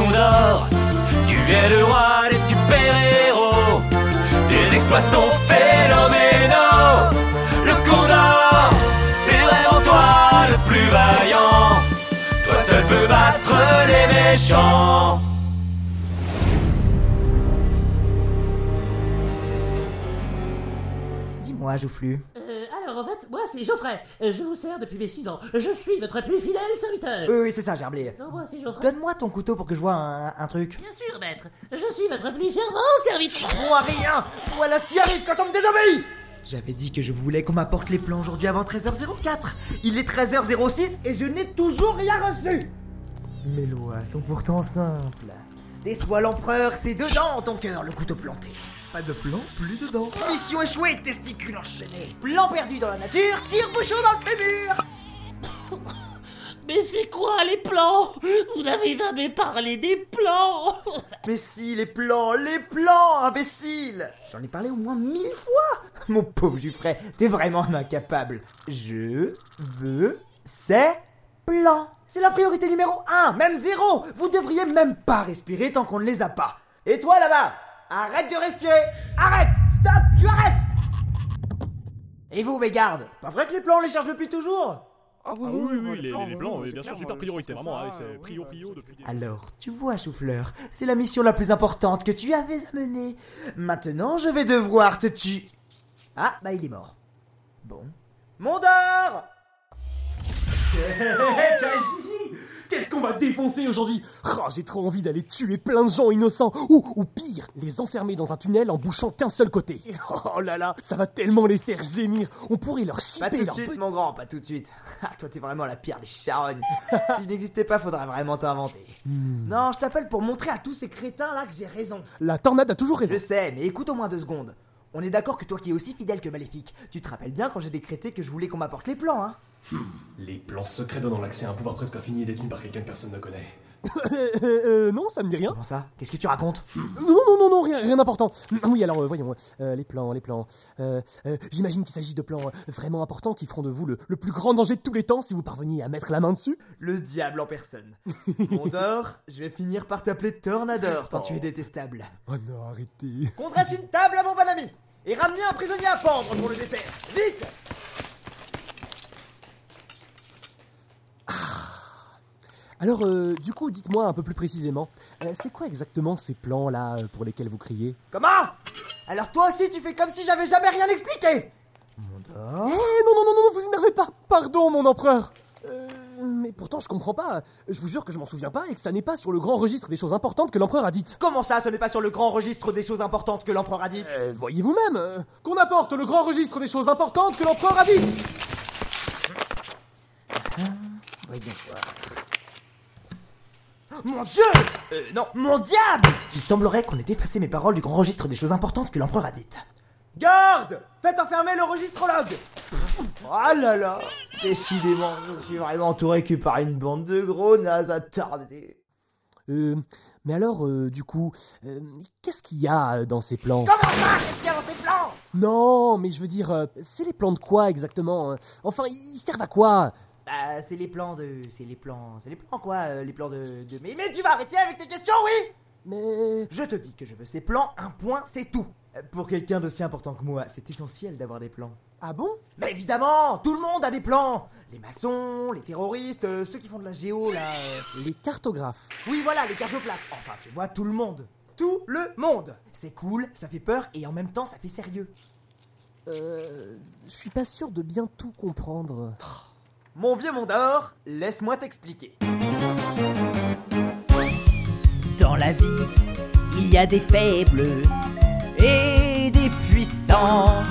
Condor. Tu es le roi des super-héros. Tes exploits sont phénoménaux. Le Condor, c'est vraiment toi le plus vaillant. Toi seul peux battre les méchants. Dis-moi, Joufflu. Euh, alors en fait, moi c'est Geoffrey. Euh, Je vous sers depuis mes 6 ans. Je suis votre plus fidèle serviteur. Oui, oui, c'est ça, Gerblé. Non, moi c'est Geoffrey. Donne-moi ton couteau pour que je vois un, un truc. Bien sûr, maître. Je suis votre plus fervent serviteur. Moi rien Voilà ce qui arrive quand on me désobéit J'avais dit que je voulais qu'on m'apporte les plans aujourd'hui avant 13h04. Il est 13h06 et je n'ai toujours rien reçu Mes lois sont pourtant simples. Déçois l'empereur, c'est dedans ton cœur le couteau planté. Pas de plan, plus dedans. Mission échouée, testicule enchaîné. Plan perdu dans la nature, tire-bouchon dans le fémur Mais c'est quoi les plans? Vous n'avez jamais parlé des plans Mais si, les plans, les plans, imbécile J'en ai parlé au moins mille fois Mon pauvre Juffray, t'es vraiment un incapable. Je veux ces plans. C'est la priorité numéro un, même zéro Vous devriez même pas respirer tant qu'on ne les a pas. Et toi là-bas, arrête de respirer Arrête Stop Tu arrêtes Et vous, mes gardes Pas vrai que les plans, on les cherche depuis toujours? Ah oui, Ah oui, oui, les, plans, les oui, blancs, oui, oui, c'est bien sûr, clair, super priorité, vraiment, ça, ouais, c'est euh, prio, depuis, prio depuis des Alors, tu vois, Chou-Fleur, c'est la mission la plus importante que tu avais à mener. Maintenant, je vais devoir te tuer. Ah, bah il est mort. Bon. Mondor Qu'est-ce qu'on va défoncer aujourd'hui? Oh, j'ai trop envie d'aller tuer plein de gens innocents ou, ou pire, les enfermer dans un tunnel en bouchant qu'un seul côté. Oh là là, ça va tellement les faire gémir. On pourrait leur Pas chipper tout de suite, mon grand, pas tout de suite. Ah, toi, t'es vraiment la pire des charognes. si je n'existais pas, faudrait vraiment t'inventer. Non, je t'appelle pour montrer à tous ces crétins là que j'ai raison. La tornade a toujours raison. Je sais, mais écoute au moins deux secondes. On est d'accord que toi qui es aussi fidèle que maléfique, tu te rappelles bien quand j'ai décrété que je voulais qu'on m'apporte les plans, hein? Les plans secrets donnant l'accès à un pouvoir presque infini détenu par quelqu'un que personne ne connaît. Euh, euh, euh, non, ça me dit rien. Comment ça? Qu'est-ce que tu racontes? Non, non, non, non, rien, rien d'important. Oui, alors euh, voyons, euh, les plans, les plans. Euh, euh, J'imagine qu'il s'agit de plans euh, vraiment importants qui feront de vous le, le plus grand danger de tous les temps si vous parveniez à mettre la main dessus. Le diable en personne. Mondor, je vais finir par t'appeler Tornador tant tu es détestable. Oh non, arrêtez. Qu'on dresse une table à mon bon ami et ramenez un prisonnier à pendre pour le dessert. Vite Alors, euh, du coup, dites-moi un peu plus précisément, euh, c'est quoi exactement ces plans-là euh, pour lesquels vous criez? Comment? Alors toi aussi tu fais comme si j'avais jamais rien expliqué! Mondor Eh non, non, non, non, vous énervez pas. Pardon, mon empereur. Mais pourtant, je comprends pas. Je vous jure que je m'en souviens pas et que ça n'est pas sur le grand registre des choses importantes que l'empereur a dites. Comment ça, ce n'est pas sur le grand registre des choses importantes que l'empereur a dites? Voyez vous-même qu'on apporte le grand registre des choses importantes que l'empereur a dites! Voyons voir. Mon dieu Euh, non, mon diable Il semblerait qu'on ait effacé mes paroles du grand registre des choses importantes que l'empereur a dites. Garde Faites enfermer le registrologue Oh là là Décidément, je suis vraiment entouré que par une bande de gros nazes attardés. Euh, mais alors, euh, du coup, euh, qu'est-ce qu'il y a euh, dans ces plans? Comment ça Qu'est-ce qu'il y a dans ces plans? Non, mais je veux dire, euh, c'est les plans de quoi exactement? Enfin, ils servent à quoi? Bah, c'est les plans de... C'est les plans... C'est les plans quoi euh, Les plans de... de... Mais, mais tu vas arrêter avec tes questions, oui Mais... Je te dis que je veux ces plans, un point, c'est tout. Euh, Pour quelqu'un d'aussi important que moi, c'est essentiel d'avoir des plans. Ah bon? Mais évidemment, tout le monde a des plans. Les maçons, les terroristes, euh, ceux qui font de la géo là. euh. Les cartographes. Oui, voilà, les cartoplates. Enfin, tu vois, tout le monde. Tout le monde. C'est cool, ça fait peur et en même temps, ça fait sérieux. Euh... Je suis pas sûr de bien tout comprendre. Mon vieux Mondor, laisse-moi t'expliquer. Dans la vie, il y a des faibles et des puissants.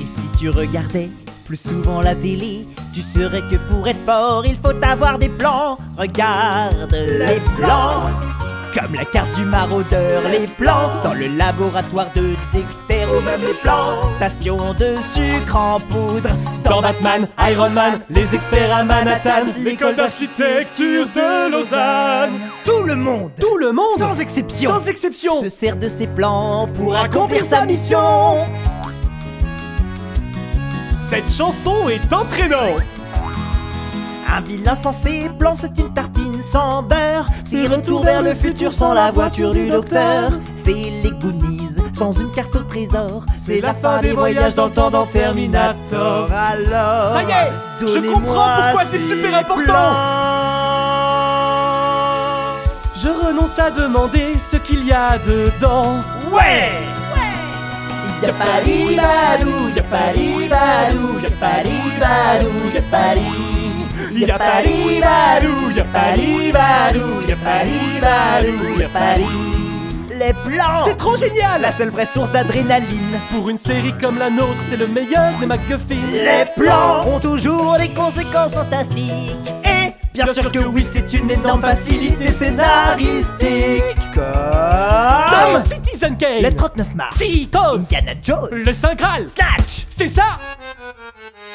Et si tu regardais plus souvent la télé, tu saurais que pour être fort, il faut avoir des plans. Regarde les plans, comme la carte du maraudeur, les plans dans le laboratoire de Dexter ou même les plantations de sucre en poudre. Dans Batman, Iron Man, les experts à Manhattan, l'école d'architecture de Lausanne. Tout le monde, Tout le monde sans exception, Sans exception se sert de ses plans pour accomplir sa mission. Cette chanson est entraînante. Un bill insensé, plan c'est une tartine sans beurre. C'est retour vers le futur sans la voiture du docteur. C'est les Goonies sans une carte au trésor. C'est la fin des voyages dans le temps dans Terminator. Alors, Ça y est, je comprends pourquoi c'est ces super important. Je renonce à demander ce qu'il y a dedans. Ouais Y'a pas badou, y'a pas badou, y'a pas badou, y'a pas Y'a pas badou, y'a pas badou, y'a pas badou, y'a pas Les plans C'est trop génial la seule vraie source d'adrénaline. Pour une série comme la nôtre, c'est le meilleur des McGuffin. Les plans ont toujours des conséquences fantastiques. Et bien, sûr, que oui, c'est une énorme facilité scénaristique. Comme Citizen Kane. le 39 mars, Psychos. Indiana Jones, Le Saint Graal. Snatch, C'est ça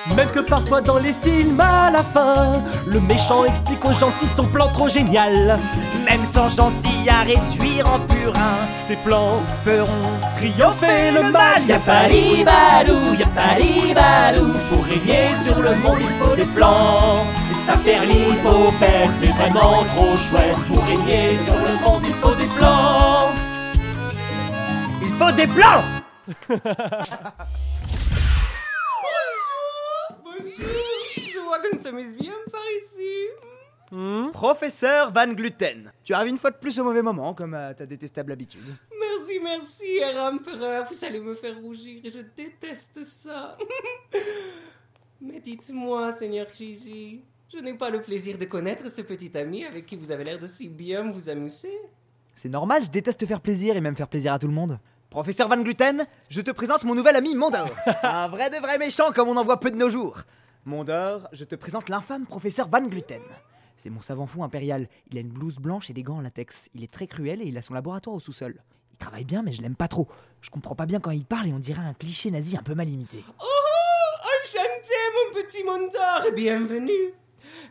Même que parfois dans les films, à la fin, le méchant explique aux gentils son plan trop génial. même sans gentil à réduire en purin, Ses plans feront triompher le mal. Y'a pas badou, y'a pas badou Pour régner sur le monde il faut des plans Ça faire l'hypopète, c'est vraiment trop chouette. Pour régner sur le monde, il faut des plans. Il faut des plans Qu'on s'amuse bien par ici. Professeur Van Gluten, tu arrives une fois de plus au mauvais moment, comme à ta détestable habitude. Merci, merci, Herr Empereur. Vous allez me faire rougir et je déteste ça. Mais dites-moi, Seigneur Gigi, je n'ai pas le plaisir de connaître ce petit ami avec qui vous avez l'air de si bien vous amuser. C'est normal, je déteste faire plaisir et même faire plaisir à tout le monde. Professeur Van Gluten, je te présente mon nouvel ami Mondor. Un vrai de vrai méchant comme on en voit peu de nos jours. Mondor, je te présente l'infâme professeur Van Gluten. C'est mon savant fou impérial. Il a une blouse blanche et des gants en latex. Il est très cruel et il a son laboratoire au sous-sol. Il travaille bien, mais je l'aime pas trop. Je comprends pas bien quand il parle et on dirait un cliché nazi un peu mal imité. Oh, enchanté, mon petit Mondor, bienvenue.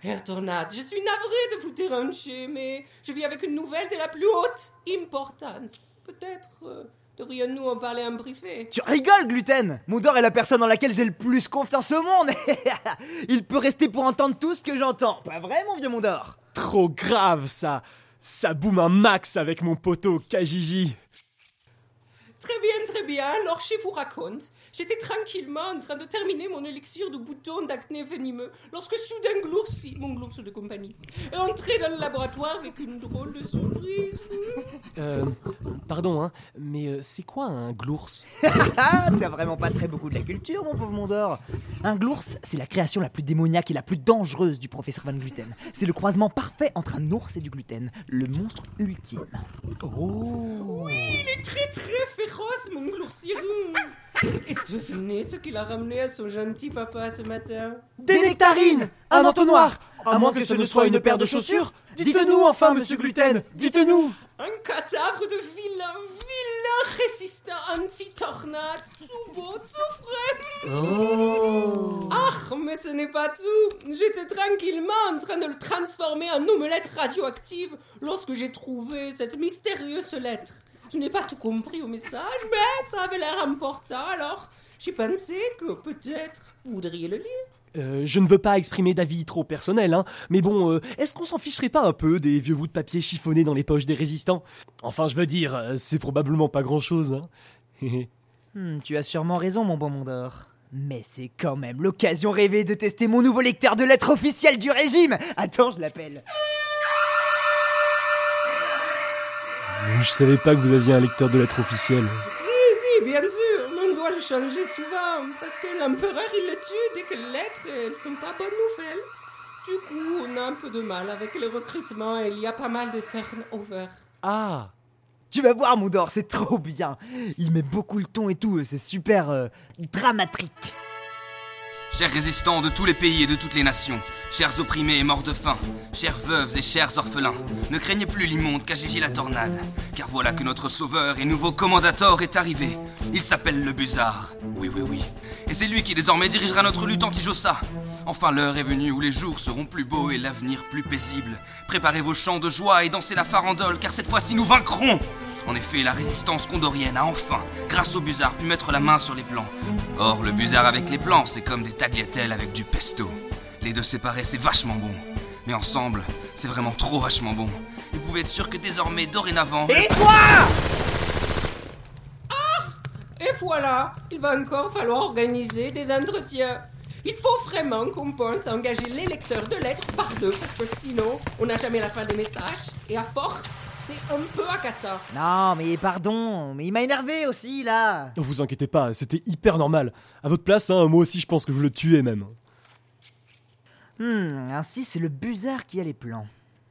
Herr je suis navré de vous déranger, mais je vis avec une nouvelle de la plus haute importance. Peut-être euh, devrions-nous en parler en privé. Tu rigoles, Gluten? Mondor est la personne en laquelle j'ai le plus confiance au monde. il peut rester pour entendre tout ce que j'entends. Pas vrai, mon vieux Mondor? Trop grave ça. Ça boum un max avec mon poteau Kajiji. Très bien, très bien. Alors, je vous raconte. J'étais tranquillement en train de terminer mon élixir de bouton d'acné venimeux lorsque soudain Gloursi, mon glours de compagnie, est entré dans le laboratoire avec une drôle de surprise. Euh, pardon, hein, mais euh, c'est quoi un glours Ah, t'as vraiment pas très beaucoup de la culture, mon pauvre Mondor. Un glours, c'est la création la plus démoniaque et la plus dangereuse du professeur Van Gluten. C'est le croisement parfait entre un ours et du gluten, le monstre ultime. Oh Il est très très féroce, mon gloursiron. Et devinez ce qu'il a ramené à son gentil papa ce matin Des nectarines Un entonnoir À moins que ce ne soit une paire de chaussures Dites-nous enfin, monsieur Gluten Dites-nous Un cadavre de vilain, vilain résistant anti-tornade, tout beau, tout frais. Ah, mais ce n'est pas tout. J'étais tranquillement en train de le transformer en omelette radioactive lorsque j'ai trouvé cette mystérieuse lettre. Je n'ai pas tout compris au message, mais ça avait l'air important, alors j'ai pensé que peut-être vous voudriez le lire. Euh, je ne veux pas exprimer d'avis trop personnel, hein, mais bon, euh, est-ce qu'on s'en ficherait pas un peu des vieux bouts de papier chiffonnés dans les poches des résistants? Enfin, je veux dire, euh, c'est probablement pas grand-chose, hein. Hmm, tu as sûrement raison, mon bon Mondor. Mais c'est quand même l'occasion rêvée de tester mon nouveau lecteur de lettres officielles du régime Attends, je l'appelle. Je savais pas que vous aviez un lecteur de lettres officielles. Si, si, bien sûr, mais on doit le changer souvent, parce que l'empereur, il le tue dès que les lettres, elles sont pas bonnes nouvelles. Du coup, on a un peu de mal avec le recrutement et il y a pas mal de turnover. Ah Tu vas voir, Mondor, c'est trop bien. Il met beaucoup le ton et tout, c'est super euh, dramatique. Chers résistants de tous les pays et de toutes les nations, chers opprimés et morts de faim, chères veuves et chers orphelins, ne craignez plus l'immonde Kajiji la tornade, car voilà que notre sauveur et nouveau commandator est arrivé. Il s'appelle le Buzard. Oui, oui, oui. Et c'est lui qui désormais dirigera notre lutte anti-Jossa. Enfin, l'heure est venue où les jours seront plus beaux et l'avenir plus paisible. Préparez vos chants de joie et dansez la farandole, car cette fois-ci nous vaincrons en effet, la résistance condorienne a enfin, grâce au Buzard, pu mettre la main sur les plans. Or, le Buzard avec les plans, c'est comme des tagliatelles avec du pesto. Les deux séparés, c'est vachement bon. Mais ensemble, c'est vraiment trop vachement bon. Vous pouvez être sûr que désormais, dorénavant... Et toi Et voilà, il va encore falloir organiser des entretiens. Il faut vraiment qu'on pense à engager les lecteurs de lettres par deux, parce que sinon, on n'a jamais la fin des messages. Et à force, c'est un peu. Non, mais pardon, mais il m'a énervé aussi là. Vous inquiétez pas, c'était hyper normal. À votre place, hein, moi aussi je pense que je le tuais même. Hmm, ainsi c'est le buzard qui a les plans.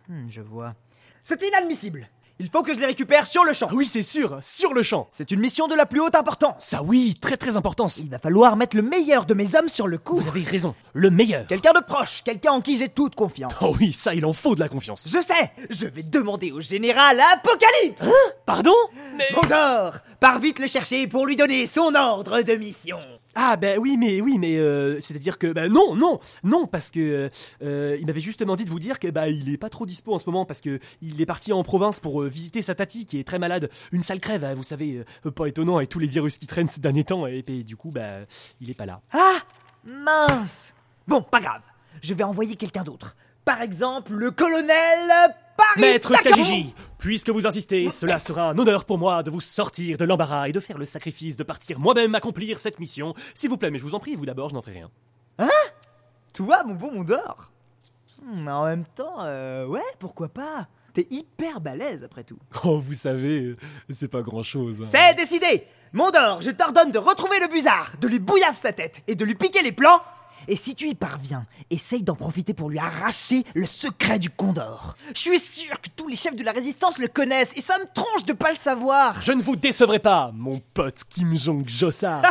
Hmm, je vois. C'est inadmissible. Il faut que je les récupère sur le champ. Ah oui, c'est sûr, sur le champ. C'est une mission de la plus haute importance. Ça oui, très très importance. Il va falloir mettre le meilleur de mes hommes sur le coup. Vous avez raison, le meilleur. Quelqu'un de proche, quelqu'un en qui j'ai toute confiance. Oh oui, ça il en faut de la confiance. Je sais, je vais demander au général Apocalypse. Pardon? Mais... Mondor, pars vite le chercher pour lui donner son ordre de mission. Ah ben oui mais oui mais euh, c'est-à-dire que bah non non non parce que euh, il m'avait justement dit de vous dire que bah il est pas trop dispo en ce moment parce que il est parti en province pour euh, visiter sa tati qui est très malade une sale crève hein, vous savez euh, pas étonnant avec tous les virus qui traînent ces derniers temps et, et du coup bah il est pas là Ah Mince Bon, pas grave. Je vais envoyer quelqu'un d'autre. Par exemple, le colonel Paris Maître Kajiji, puisque vous insistez, cela sera un honneur pour moi de vous sortir de l'embarras et de faire le sacrifice de partir moi-même accomplir cette mission. S'il vous plaît, mais je vous en prie, vous d'abord, je n'en ferai rien. Toi, mon bon Mondor Hmm, En même temps, euh, ouais, pourquoi pas? T'es hyper balèze après tout. Oh, vous savez, c'est pas grand-chose. hein. C'est décidé Mondor, je t'ordonne de retrouver le buzard, de lui bouillave sa tête et de lui piquer les plans. Et si tu y parviens, essaye d'en profiter pour lui arracher le secret du Condor. Je suis sûr que tous les chefs de la résistance le connaissent et ça me tronche de pas le savoir. Je ne vous décevrai pas, mon pote Kim Jong-josa.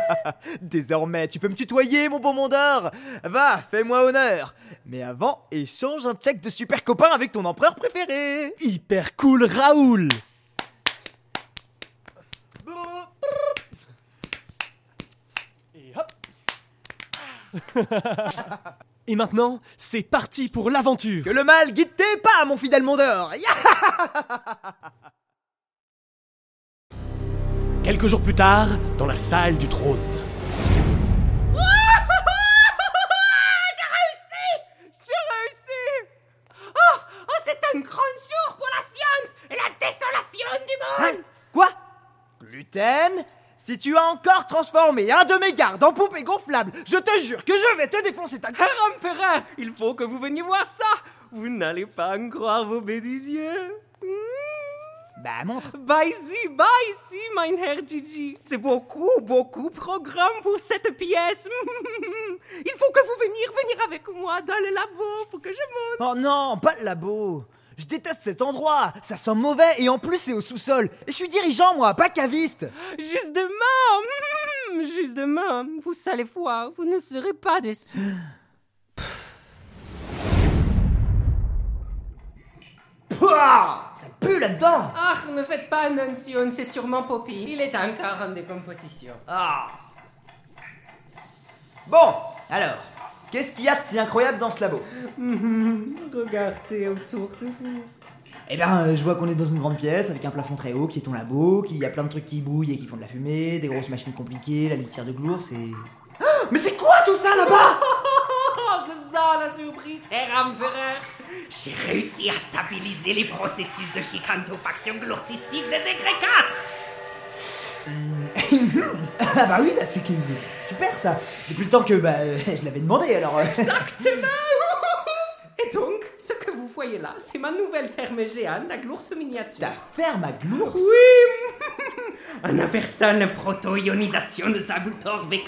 Désormais, tu peux me tutoyer, mon bon Mondor. Va, fais-moi honneur. Mais avant, échange un check de super copain avec ton empereur préféré. Hyper cool Raoul Et hop Et maintenant, c'est parti pour l'aventure. Que le mal guide tes pas, mon fidèle Mondor. Ya Quelques jours plus tard, dans la salle du trône. J'ai réussi! Oh, oh c'est un grand jour pour la science et la désolation du monde! Hein? Quoi? Gluten? Si tu as encore transformé un de mes gardes en poupée gonflable, je te jure que je vais te défoncer ta. Herr Empereur, il faut que vous veniez voir ça Vous n'allez pas en croire vos bêtises yeux Bah, montre. Bah ici, bah ici, mein Herr Gigi. C'est beaucoup, beaucoup programme pour cette pièce. Il faut que vous veniez venir avec moi dans le labo pour que je montre. Oh non, pas le labo. Je déteste cet endroit. Ça sent mauvais et en plus c'est au sous-sol. Et je suis dirigeant, moi, pas caviste. Justement, justement, vous allez voir, vous ne serez pas déçus. Pouah Ça pue là-dedans. Ah, ne faites pas attention, c'est sûrement Poppy. Il est encore en décomposition. Ah. Bon, alors, qu'est-ce qu'il y a de si incroyable dans ce labo Regardez autour de vous. Eh bien, euh, je vois qu'on est dans une grande pièce avec un plafond très haut qui est ton labo, qu'il y a plein de trucs qui bouillent et qui font de la fumée, des grosses machines compliquées, la litière de glours, c'est. Ah, Mais c'est quoi tout ça là-bas Oh, c'est ça la surprise, Herr Empereur. J'ai réussi à stabiliser les processus de chicantofaction glourcystique de degré 4 Ah bah oui, bah c'est que- c'est super ça. Depuis le temps que bah euh, je l'avais demandé alors. euh. Et donc, ce que vous voyez là, c'est ma nouvelle ferme géante à glourse miniature. Ta ferme à glours En inversant la proto-ionisation de Sabutor V4,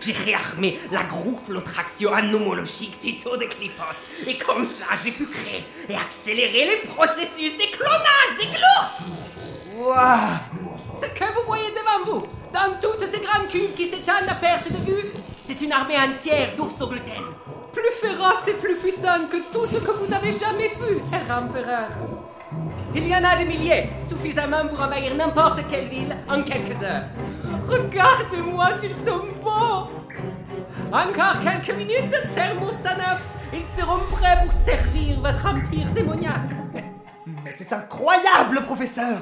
j'ai réarmé la grouflotraction anomologique Tito de Clipot. Et comme ça, j'ai pu créer et accélérer les processus des clonages des glours Ce que vous voyez devant vous, dans toutes ces grandes cuves qui s'étendent à perte de vue, c'est une armée entière d'ours au. Plus féroce et plus puissante que tout ce que vous avez jamais vu, Herr Empereur. Il y en a des milliers, suffisamment pour envahir n'importe quelle ville en quelques heures. Regardez-moi s'ils sont beaux Encore quelques minutes, thermostat neuf, ils seront prêts pour servir votre empire démoniaque. Mais c'est incroyable, professeur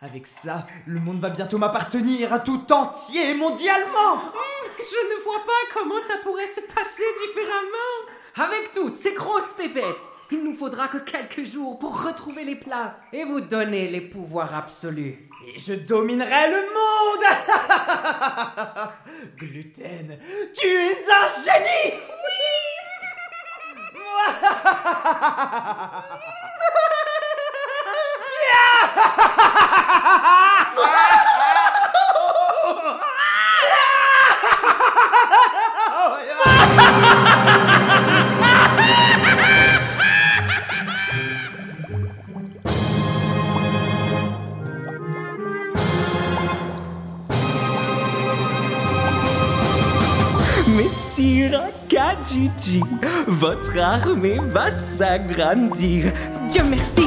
Avec ça, le monde va bientôt m'appartenir à tout entier mondialement Je ne vois pas comment ça pourrait se passer différemment. Avec toutes ces grosses pépettes, il nous faudra que quelques jours pour retrouver les plats et vous donner les pouvoirs absolus. Et je dominerai le monde Gluten, tu es un génie Messire Votre armée va s'agrandir. Dieu merci.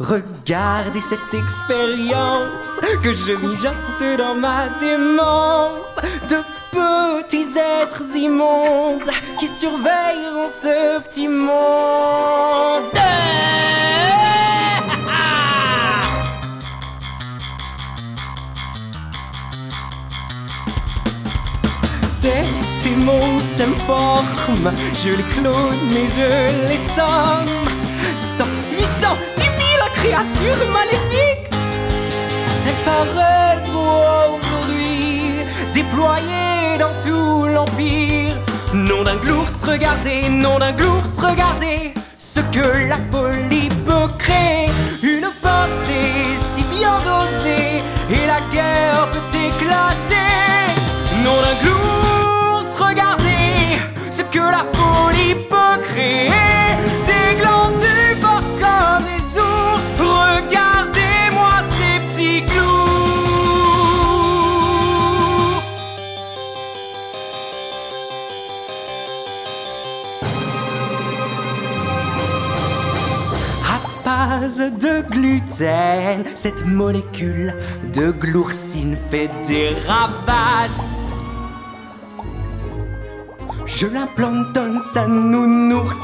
Regardez cette expérience que je mijote dans ma démence de petits êtres immondes qui surveilleront ce petit monde. Démons s'informent, je les clone et je les somme. Cent, huit cent, dix mille créatures maléfiques. Elles paraîtront aujourd'hui, déployées dans tout l'empire. Nom d'un glours, regardez, nom d'un glours, regardez ce que la folie peut créer. Une pensée si bien dosée et la guerre peut éclater. Nom d'un glours, regardez ce que la folie peut créer. Des glands du bord comme des ours. Regardez-moi ces petits glours. À base de gluten, cette molécule de gloursine fait des ravages. Je l'implante dans sa nounours.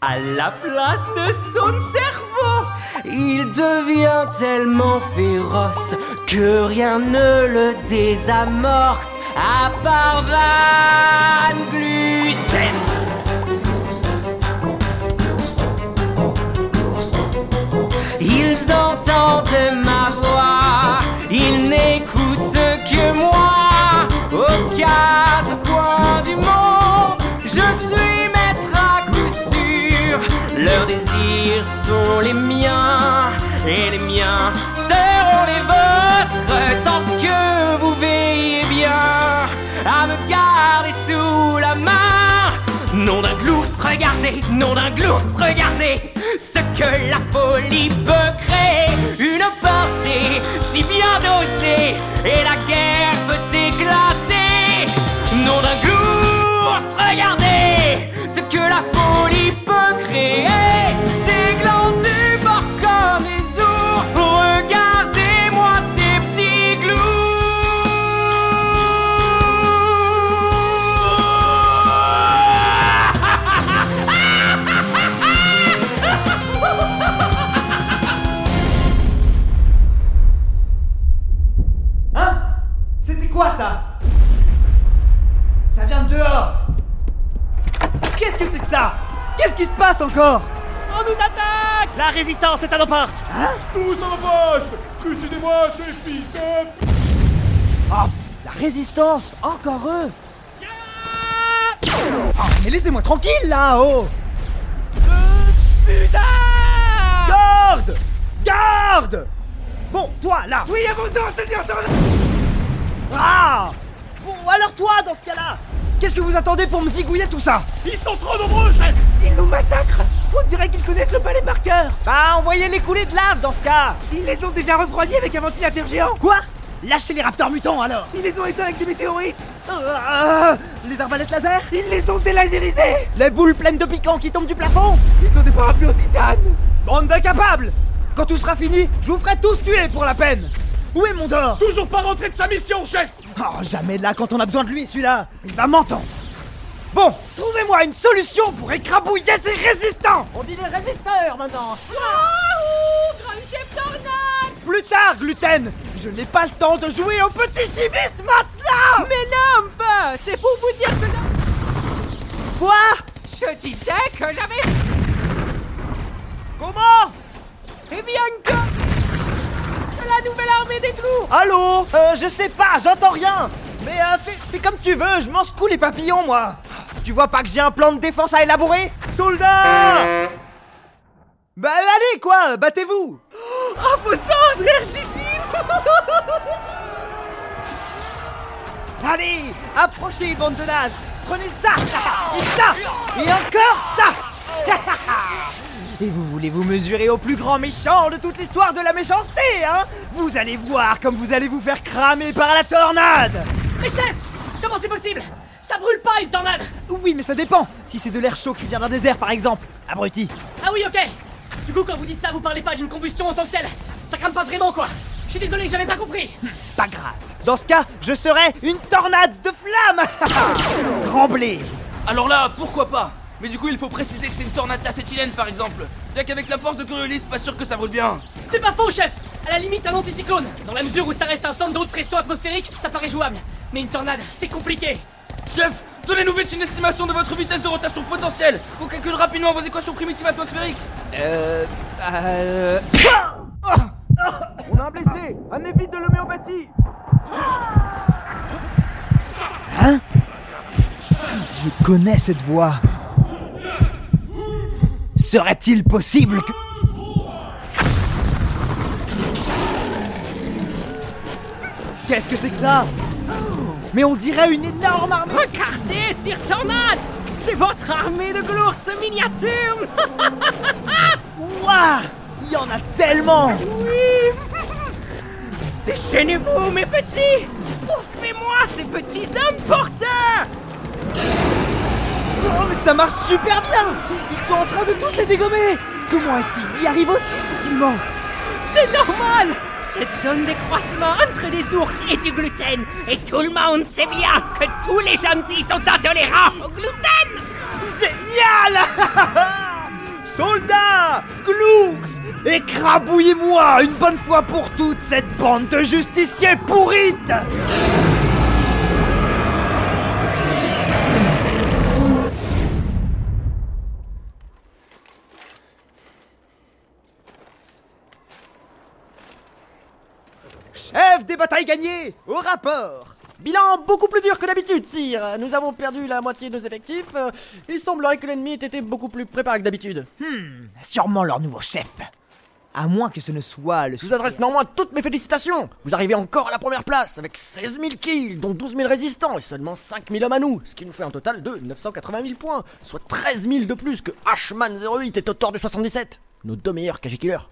À la place de son cerveau, il devient tellement féroce que rien ne le désamorce à part Van Gluten. Sont les miens, et les miens seront les vôtres tant que vous veillez bien à me garder sous la main. Nom d'un glours, regardez, nom d'un glours, regardez ce que la folie peut créer. Une pensée si bien dosée et la guerre peut éclater. Nom d'un glours, regardez passe encore On nous attaque La résistance est à nos portes. Tous en poste Trucidez-moi ces fils de... Oh, la résistance Encore eux Oh, mais laissez-moi tranquille là, oh Garde Garde Bon, toi là Oui, à vos ordres, Seigneur Ah Bon, alors toi, dans ce cas-là Qu'est-ce que vous attendez pour me zigouiller tout ça Ils sont trop nombreux, chef. Ils nous massacrent. On dirait qu'ils connaissent le palais par cœur. Bah, envoyez-les couler de lave dans ce cas. Ils les ont déjà refroidis avec un ventilateur géant. Quoi? Lâchez les raptors mutants alors. Ils les ont éteints avec des météorites. Les arbalètes laser? Ils les ont délasérisés Les boules pleines de piquants qui tombent du plafond. Ils ont des parapluies en titane. Bande d'incapables Quand tout sera fini, je vous ferai tous tuer pour la peine. Où est mon dor? Toujours pas rentré de sa mission, chef Oh, jamais là quand on a besoin de lui, celui-là. Il va m'entendre. Bon, trouvez-moi une solution pour écrabouiller ces résistants. On dit les résisteurs maintenant. Plus tard, gluten. Je n'ai pas le temps de jouer au petit chimiste maintenant Mais non, enfin, c'est pour vous dire que... Quoi? Je disais que j'avais... Comment? Eh bien que... La nouvelle armée des clous. Allô Euh, je sais pas, j'entends rien. Mais euh, fais, fais comme tu veux, je mange coup les papillons, moi. Tu vois pas que j'ai un plan de défense à élaborer? Soldats Bah allez, quoi Battez-vous. Oh, vos cendres, Ergigine Allez Approchez, bande de nazes. Prenez ça Et ça Et encore ça Et vous voulez vous mesurer au plus grand méchant de toute l'histoire de la méchanceté, hein Vous allez voir comme vous allez vous faire cramer par la tornade Mais chef Comment c'est possible? Ça brûle pas une tornade! Oui, mais ça dépend. Si c'est de l'air chaud qui vient d'un désert, par exemple. Abruti. Ah oui, ok. Du coup, quand vous dites ça, vous parlez pas d'une combustion en tant que telle. Ça crame pas vraiment, quoi. Je suis désolé, j'avais pas compris. Pas grave. Dans ce cas, je serai une tornade de flammes. Tremblez. Alors là, pourquoi pas? Mais du coup, il faut préciser que c'est une tornade d'acétylène par exemple. Bien qu'avec la force de Coriolis, pas sûr que ça brûle bien. C'est pas faux, chef À la limite, un anticyclone Dans la mesure où ça reste un centre de haute pression atmosphérique, ça paraît jouable. Mais une tornade, c'est compliqué Chef, donnez-nous vite une estimation de votre vitesse de rotation potentielle. Qu'on calcule rapidement vos équations primitives atmosphériques. Euh... Euh... On a un blessé Amenez vite de l'homéopathie Hein? Je connais cette voix. Serait-il possible que... Qu'est-ce que c'est que ça Mais on dirait une énorme armée. Regardez, Sir Tornade. C'est votre armée de glours miniature. Ouah Il y en a tellement. Oui. Déchaînez-vous, mes petits. Bouffez-moi ces petits hommes porteurs Oh mais ça marche super bien. Ils sont en train de tous les dégommer. Comment est-ce qu'ils y arrivent aussi facilement C'est normal. Cette zone décroissement entre des ours et du gluten. Et tout le monde sait bien que tous les gentils sont intolérants au gluten. Génial. Soldats Glooks Écrabouillez-moi une bonne fois pour toutes. Cette bande de justiciers pourrites Chef des batailles gagnées Au rapport Bilan beaucoup plus dur que d'habitude, sire. Nous avons perdu la moitié de nos effectifs. Euh, Il semblerait que l'ennemi ait été beaucoup plus préparé que d'habitude. Sûrement leur nouveau chef À moins que ce ne soit le... Je vous adresse néanmoins toutes mes félicitations. Vous arrivez encore à la première place avec 16 000 kills, dont 12 000 résistants et seulement 5 000 hommes à nous, ce qui nous fait un total de 980 000 points, soit 13 000 de plus que Ashman 08 et Totor du 77. Nos deux meilleurs KG Killers.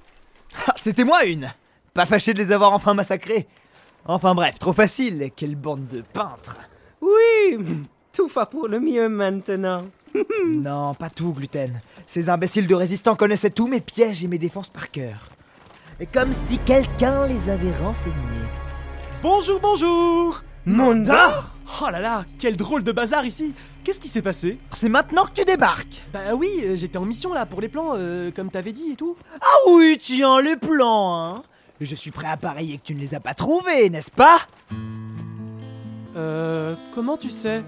Ah, C'était moi une Pas fâché de les avoir enfin massacrés Enfin bref, trop facile, quelle bande de peintres Oui Tout va pour le mieux maintenant. Non, pas tout, Gluten. Ces imbéciles de résistants connaissaient tous mes pièges et mes défenses par cœur. Et Comme si quelqu'un les avait renseignés. Bonjour, bonjour Mondor Oh là là, quel drôle de bazar ici Qu'est-ce qui s'est passé? C'est maintenant que tu débarques Bah oui, euh, j'étais en mission là pour les plans, euh, comme t'avais dit et tout. Ah oui, tiens, les plans, hein Je suis prêt à parier que tu ne les as pas trouvés, n'est-ce pas? Euh, comment tu sais?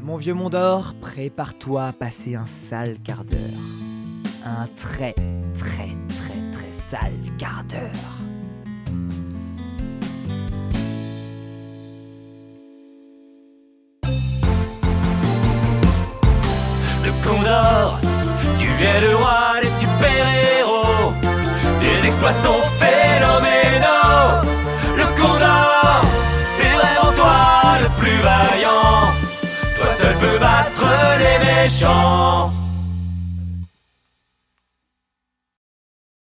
Mon vieux Mondor, prépare-toi à passer un sale quart d'heure. Un très, très, très, très sale quart d'heure. Le Condor, tu es le roi des super-héros. Tes exploits sont phénoménaux. Vaillant. Toi seul peux battre les méchants.